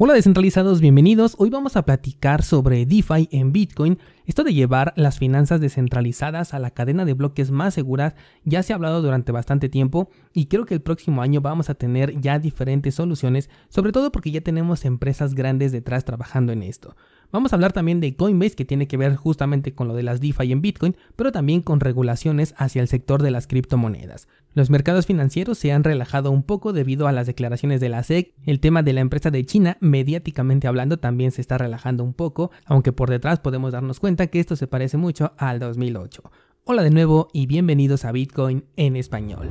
Hola descentralizados, bienvenidos. Hoy vamos a platicar sobre DeFi en Bitcoin. Esto de llevar las finanzas descentralizadas a la cadena de bloques más seguras ya se ha hablado durante bastante tiempo y creo que el próximo año vamos a tener ya diferentes soluciones, sobre todo porque ya tenemos empresas grandes detrás trabajando en esto. Vamos a hablar también de Coinbase, que tiene que ver justamente con lo de las DeFi en Bitcoin, pero también con regulaciones hacia el sector de las criptomonedas. Los mercados financieros se han relajado un poco debido a las declaraciones de la SEC. El tema de la empresa de China, mediáticamente hablando, también se está relajando un poco, aunque por detrás podemos darnos cuenta que esto se parece mucho al 2008. Hola de nuevo y bienvenidos a Bitcoin en español.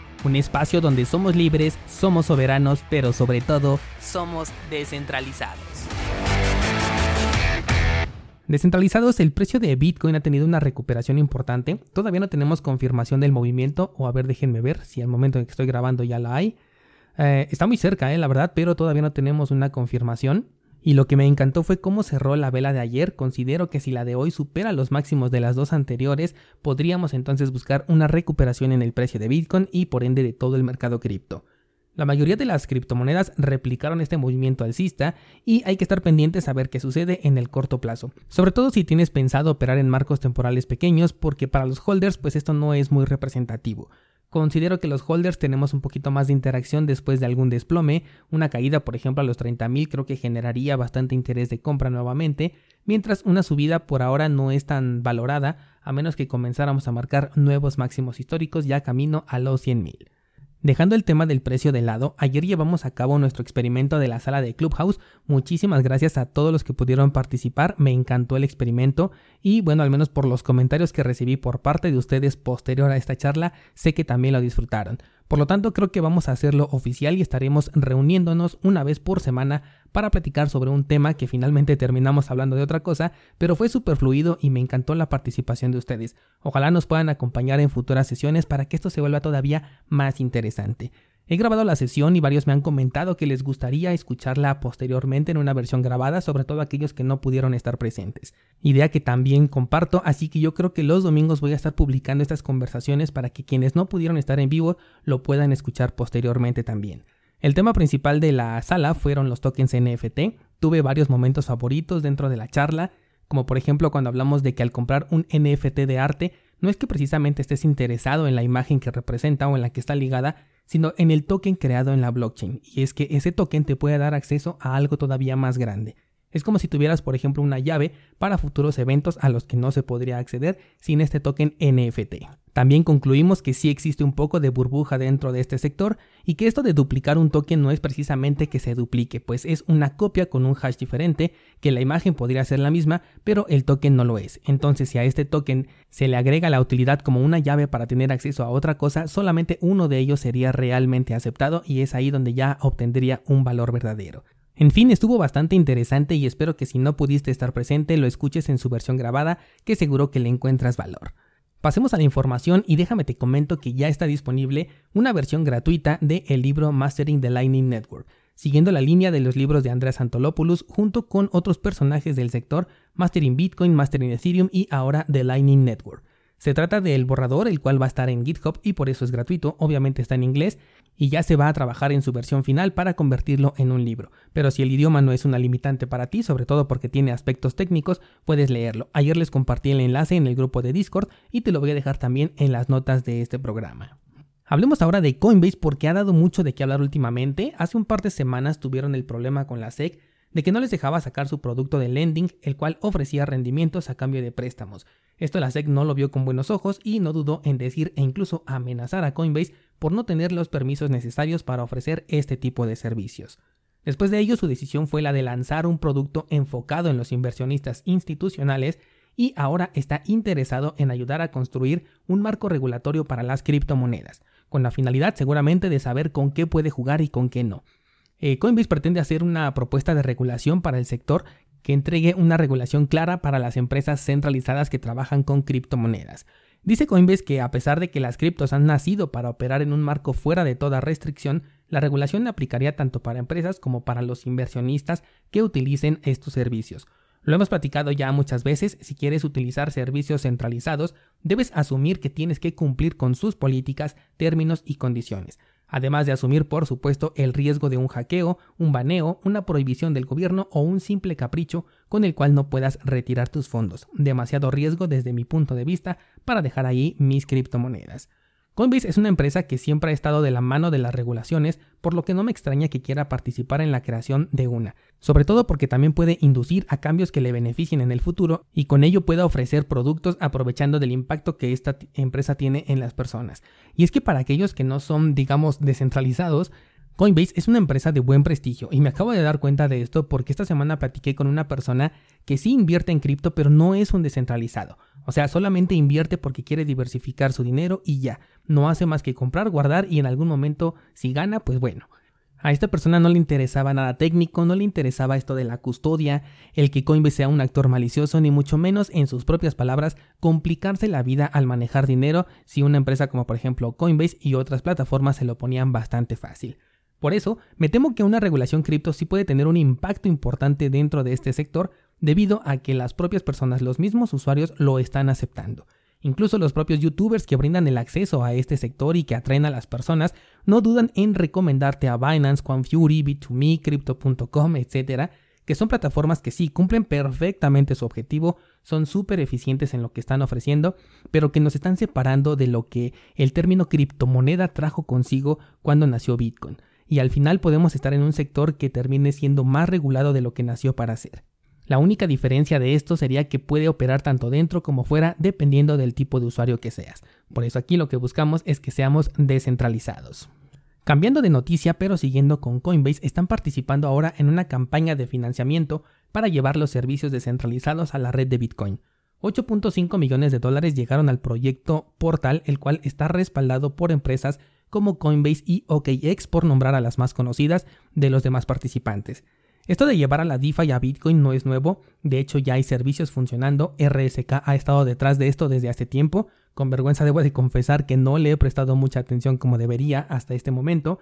un espacio donde somos libres, somos soberanos, pero sobre todo somos descentralizados. Descentralizados, el precio de Bitcoin ha tenido una recuperación importante. Todavía no tenemos confirmación del movimiento, o a ver, déjenme ver si al momento en que estoy grabando ya la hay. Eh, está muy cerca, eh, la verdad, pero todavía no tenemos una confirmación. Y lo que me encantó fue cómo cerró la vela de ayer. Considero que si la de hoy supera los máximos de las dos anteriores, podríamos entonces buscar una recuperación en el precio de Bitcoin y por ende de todo el mercado cripto. La mayoría de las criptomonedas replicaron este movimiento alcista y hay que estar pendientes a ver qué sucede en el corto plazo. Sobre todo si tienes pensado operar en marcos temporales pequeños porque para los holders pues esto no es muy representativo. Considero que los holders tenemos un poquito más de interacción después de algún desplome. Una caída, por ejemplo, a los 30.000 creo que generaría bastante interés de compra nuevamente, mientras una subida por ahora no es tan valorada, a menos que comenzáramos a marcar nuevos máximos históricos ya camino a los 100.000. Dejando el tema del precio de lado, ayer llevamos a cabo nuestro experimento de la sala de Clubhouse. Muchísimas gracias a todos los que pudieron participar, me encantó el experimento y bueno, al menos por los comentarios que recibí por parte de ustedes posterior a esta charla, sé que también lo disfrutaron. Por lo tanto, creo que vamos a hacerlo oficial y estaremos reuniéndonos una vez por semana para platicar sobre un tema que finalmente terminamos hablando de otra cosa, pero fue súper fluido y me encantó la participación de ustedes. Ojalá nos puedan acompañar en futuras sesiones para que esto se vuelva todavía más interesante. He grabado la sesión y varios me han comentado que les gustaría escucharla posteriormente en una versión grabada, sobre todo aquellos que no pudieron estar presentes. Idea que también comparto, así que yo creo que los domingos voy a estar publicando estas conversaciones para que quienes no pudieron estar en vivo lo puedan escuchar posteriormente también. El tema principal de la sala fueron los tokens NFT. Tuve varios momentos favoritos dentro de la charla, como por ejemplo cuando hablamos de que al comprar un NFT de arte, no es que precisamente estés interesado en la imagen que representa o en la que está ligada, sino en el token creado en la blockchain. Y es que ese token te puede dar acceso a algo todavía más grande. Es como si tuvieras, por ejemplo, una llave para futuros eventos a los que no se podría acceder sin este token NFT. También concluimos que sí existe un poco de burbuja dentro de este sector y que esto de duplicar un token no es precisamente que se duplique, pues es una copia con un hash diferente, que la imagen podría ser la misma, pero el token no lo es. Entonces si a este token se le agrega la utilidad como una llave para tener acceso a otra cosa, solamente uno de ellos sería realmente aceptado y es ahí donde ya obtendría un valor verdadero. En fin, estuvo bastante interesante y espero que si no pudiste estar presente lo escuches en su versión grabada, que seguro que le encuentras valor. Pasemos a la información y déjame te comento que ya está disponible una versión gratuita de el libro Mastering the Lightning Network, siguiendo la línea de los libros de Andreas Antolopoulos junto con otros personajes del sector Mastering Bitcoin, Mastering Ethereum y ahora The Lightning Network. Se trata del borrador, el cual va a estar en GitHub y por eso es gratuito, obviamente está en inglés y ya se va a trabajar en su versión final para convertirlo en un libro. Pero si el idioma no es una limitante para ti, sobre todo porque tiene aspectos técnicos, puedes leerlo. Ayer les compartí el enlace en el grupo de Discord y te lo voy a dejar también en las notas de este programa. Hablemos ahora de Coinbase porque ha dado mucho de qué hablar últimamente. Hace un par de semanas tuvieron el problema con la SEC de que no les dejaba sacar su producto de lending, el cual ofrecía rendimientos a cambio de préstamos. Esto la SEC no lo vio con buenos ojos y no dudó en decir e incluso amenazar a Coinbase por no tener los permisos necesarios para ofrecer este tipo de servicios. Después de ello, su decisión fue la de lanzar un producto enfocado en los inversionistas institucionales y ahora está interesado en ayudar a construir un marco regulatorio para las criptomonedas, con la finalidad seguramente de saber con qué puede jugar y con qué no. eh, Coinbase pretende hacer una propuesta de regulación para el sector que entregue una regulación clara para las empresas centralizadas que trabajan con criptomonedas. Dice Coinbase que a pesar de que las criptos han nacido para operar en un marco fuera de toda restricción, la regulación aplicaría tanto para empresas como para los inversionistas que utilicen estos servicios. Lo hemos platicado ya muchas veces, si quieres utilizar servicios centralizados, debes asumir que tienes que cumplir con sus políticas, términos y condiciones además de asumir por supuesto el riesgo de un hackeo, un baneo, una prohibición del gobierno o un simple capricho con el cual no puedas retirar tus fondos. Demasiado riesgo desde mi punto de vista para dejar ahí mis criptomonedas. Coinbase es una empresa que siempre ha estado de la mano de las regulaciones, por lo que no me extraña que quiera participar en la creación de una, sobre todo porque también puede inducir a cambios que le beneficien en el futuro y con ello pueda ofrecer productos aprovechando del impacto que esta empresa tiene en las personas. Y es que para aquellos que no son, digamos, descentralizados, Coinbase es una empresa de buen prestigio y me acabo de dar cuenta de esto porque esta semana platiqué con una persona que sí invierte en cripto pero no es un descentralizado. O sea, solamente invierte porque quiere diversificar su dinero y ya. No hace más que comprar, guardar y en algún momento si gana, pues bueno. A esta persona no le interesaba nada técnico, no le interesaba esto de la custodia, el que Coinbase sea un actor malicioso, ni mucho menos, en sus propias palabras, complicarse la vida al manejar dinero si una empresa como por ejemplo Coinbase y otras plataformas se lo ponían bastante fácil. Por eso, me temo que una regulación cripto sí puede tener un impacto importante dentro de este sector debido a que las propias personas, los mismos usuarios, lo están aceptando. Incluso los propios youtubers que brindan el acceso a este sector y que atraen a las personas no dudan en recomendarte a Binance, QuantFury, Bit2Me, Crypto.com, etc., que son plataformas que sí cumplen perfectamente su objetivo, son súper eficientes en lo que están ofreciendo, pero que nos están separando de lo que el término criptomoneda trajo consigo cuando nació Bitcoin y al final podemos estar en un sector que termine siendo más regulado de lo que nació para ser. La única diferencia de esto sería que puede operar tanto dentro como fuera dependiendo del tipo de usuario que seas. Por eso aquí lo que buscamos es que seamos descentralizados. Cambiando de noticia pero siguiendo con Coinbase, están participando ahora en una campaña de financiamiento para llevar los servicios descentralizados a la red de Bitcoin. 8.5 millones de dólares llegaron al proyecto Portal, el cual está respaldado por empresas como Coinbase y OKX por nombrar a las más conocidas de los demás participantes. Esto de llevar a la DeFi a Bitcoin no es nuevo, de hecho ya hay servicios funcionando, RSK ha estado detrás de esto desde hace tiempo, con vergüenza debo de confesar que no le he prestado mucha atención como debería hasta este momento,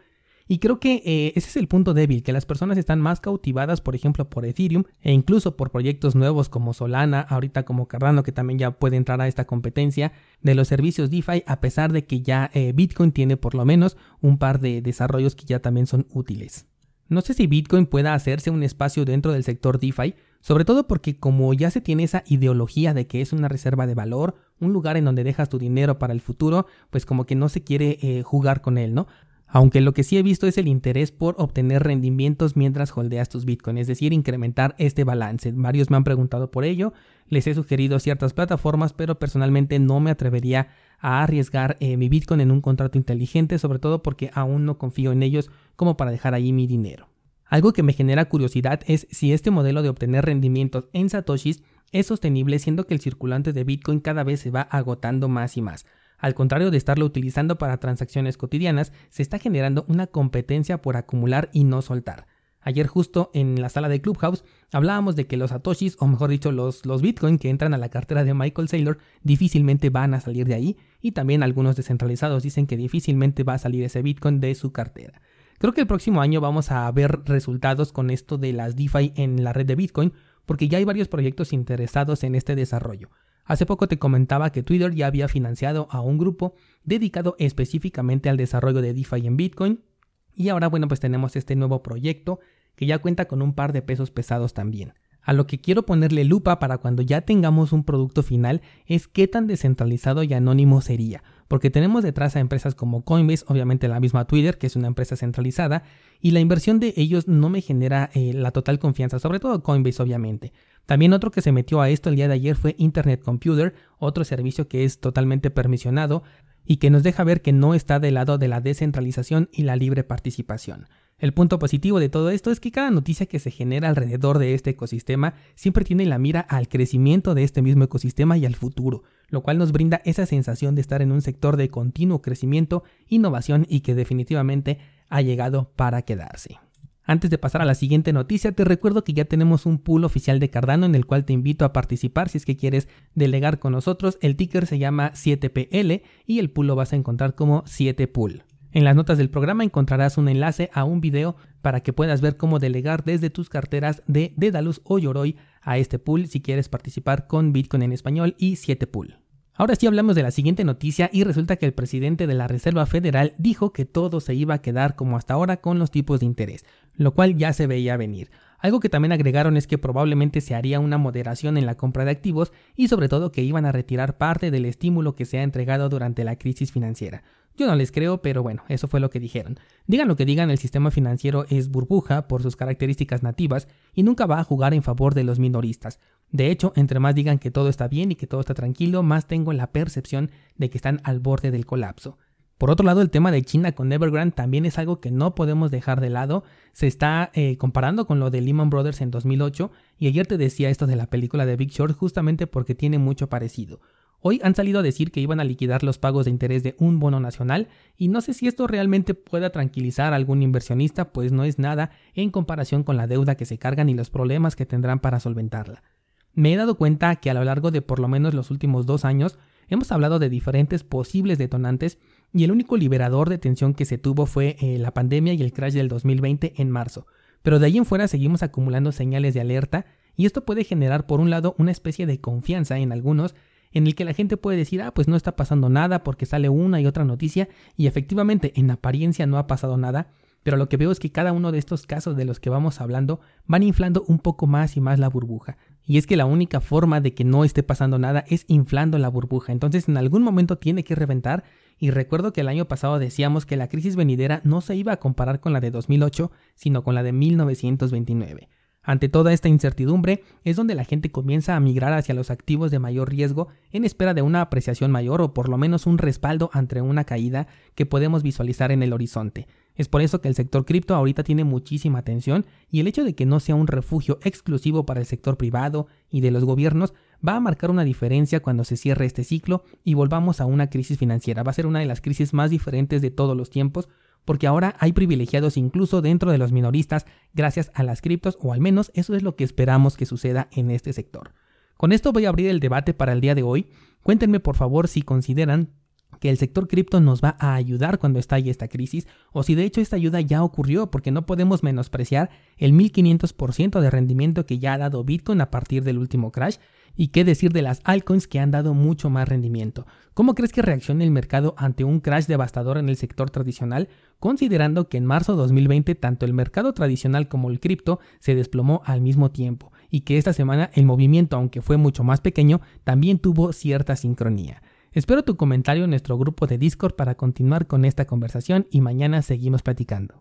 y creo que eh, ese es el punto débil, que las personas están más cautivadas, por ejemplo, por Ethereum e incluso por proyectos nuevos como Solana, ahorita como Cardano, que también ya puede entrar a esta competencia de los servicios DeFi, a pesar de que ya eh, Bitcoin tiene por lo menos un par de desarrollos que ya también son útiles. No sé si Bitcoin pueda hacerse un espacio dentro del sector DeFi, sobre todo porque como ya se tiene esa ideología de que es una reserva de valor, un lugar en donde dejas tu dinero para el futuro, pues como que no se quiere eh, jugar con él, ¿no? Aunque lo que sí he visto es el interés por obtener rendimientos mientras holdeas tus Bitcoin, es decir, incrementar este balance. Varios me han preguntado por ello, les he sugerido ciertas plataformas, pero personalmente no me atrevería a arriesgar eh, mi Bitcoin en un contrato inteligente, sobre todo porque aún no confío en ellos como para dejar ahí mi dinero. Algo que me genera curiosidad es si este modelo de obtener rendimientos en satoshis es sostenible siendo que el circulante de Bitcoin cada vez se va agotando más y más. Al contrario de estarlo utilizando para transacciones cotidianas, se está generando una competencia por acumular y no soltar. Ayer justo en la sala de Clubhouse hablábamos de que los satoshis, o mejor dicho los, los bitcoin que entran a la cartera de Michael Saylor, difícilmente van a salir de ahí y también algunos descentralizados dicen que difícilmente va a salir ese bitcoin de su cartera. Creo que el próximo año vamos a ver resultados con esto de las DeFi en la red de bitcoin porque ya hay varios proyectos interesados en este desarrollo. Hace poco te comentaba que Twitter ya había financiado a un grupo dedicado específicamente al desarrollo de DeFi en Bitcoin. Y ahora, bueno, pues tenemos este nuevo proyecto que ya cuenta con un par de pesos pesados también. A lo que quiero ponerle lupa para cuando ya tengamos un producto final es qué tan descentralizado y anónimo sería, porque tenemos detrás a empresas como Coinbase, obviamente la misma Twitter, que es una empresa centralizada, y la inversión de ellos no me genera eh, la total confianza, sobre todo Coinbase obviamente. También otro que se metió a esto el día de ayer fue Internet Computer, otro servicio que es totalmente permisionado y que nos deja ver que no está del lado de la descentralización y la libre participación. El punto positivo de todo esto es que cada noticia que se genera alrededor de este ecosistema siempre tiene la mira al crecimiento de este mismo ecosistema y al futuro, lo cual nos brinda esa sensación de estar en un sector de continuo crecimiento, innovación y que definitivamente ha llegado para quedarse. Antes de pasar a la siguiente noticia, te recuerdo que ya tenemos un pool oficial de Cardano en el cual te invito a participar si es que quieres delegar con nosotros. El ticker se llama 7PL y el pool lo vas a encontrar como 7pool. En las notas del programa encontrarás un enlace a un video para que puedas ver cómo delegar desde tus carteras de Dedalus o Yoroi a este pool si quieres participar con Bitcoin en español y 7pool. Ahora sí hablamos de la siguiente noticia y resulta que el presidente de la Reserva Federal dijo que todo se iba a quedar como hasta ahora con los tipos de interés, lo cual ya se veía venir. Algo que también agregaron es que probablemente se haría una moderación en la compra de activos y sobre todo que iban a retirar parte del estímulo que se ha entregado durante la crisis financiera. Yo no les creo, pero bueno, eso fue lo que dijeron. Digan lo que digan, el sistema financiero es burbuja por sus características nativas y nunca va a jugar en favor de los minoristas. De hecho, entre más digan que todo está bien y que todo está tranquilo, más tengo la percepción de que están al borde del colapso. Por otro lado, el tema de China con Evergrande también es algo que no podemos dejar de lado. Se está eh, comparando con lo de Lehman Brothers en 2008 y ayer te decía esto de la película de Big Short justamente porque tiene mucho parecido. Hoy han salido a decir que iban a liquidar los pagos de interés de un bono nacional y no sé si esto realmente pueda tranquilizar a algún inversionista, pues no es nada en comparación con la deuda que se cargan y los problemas que tendrán para solventarla. Me he dado cuenta que a lo largo de por lo menos los últimos dos años hemos hablado de diferentes posibles detonantes y el único liberador de tensión que se tuvo fue eh, la pandemia y el crash del 2020 en marzo. Pero de ahí en fuera seguimos acumulando señales de alerta y esto puede generar por un lado una especie de confianza en algunos en el que la gente puede decir, ah, pues no está pasando nada porque sale una y otra noticia y efectivamente en apariencia no ha pasado nada, pero lo que veo es que cada uno de estos casos de los que vamos hablando van inflando un poco más y más la burbuja. Y es que la única forma de que no esté pasando nada es inflando la burbuja. Entonces en algún momento tiene que reventar. Y recuerdo que el año pasado decíamos que la crisis venidera no se iba a comparar con la de 2008, sino con la de 1929. Ante toda esta incertidumbre es donde la gente comienza a migrar hacia los activos de mayor riesgo en espera de una apreciación mayor o por lo menos un respaldo ante una caída que podemos visualizar en el horizonte. Es por eso que el sector cripto ahorita tiene muchísima atención y el hecho de que no sea un refugio exclusivo para el sector privado y de los gobiernos va a marcar una diferencia cuando se cierre este ciclo y volvamos a una crisis financiera. Va a ser una de las crisis más diferentes de todos los tiempos porque ahora hay privilegiados incluso dentro de los minoristas gracias a las criptos o al menos eso es lo que esperamos que suceda en este sector. Con esto voy a abrir el debate para el día de hoy. Cuéntenme por favor si consideran que el sector cripto nos va a ayudar cuando estalle esta crisis o si de hecho esta ayuda ya ocurrió porque no podemos menospreciar el 1500% de rendimiento que ya ha dado Bitcoin a partir del último crash y qué decir de las altcoins que han dado mucho más rendimiento. ¿Cómo crees que reaccione el mercado ante un crash devastador en el sector tradicional considerando que en marzo de 2020 tanto el mercado tradicional como el cripto se desplomó al mismo tiempo y que esta semana el movimiento aunque fue mucho más pequeño también tuvo cierta sincronía? Espero tu comentario en nuestro grupo de Discord para continuar con esta conversación y mañana seguimos platicando.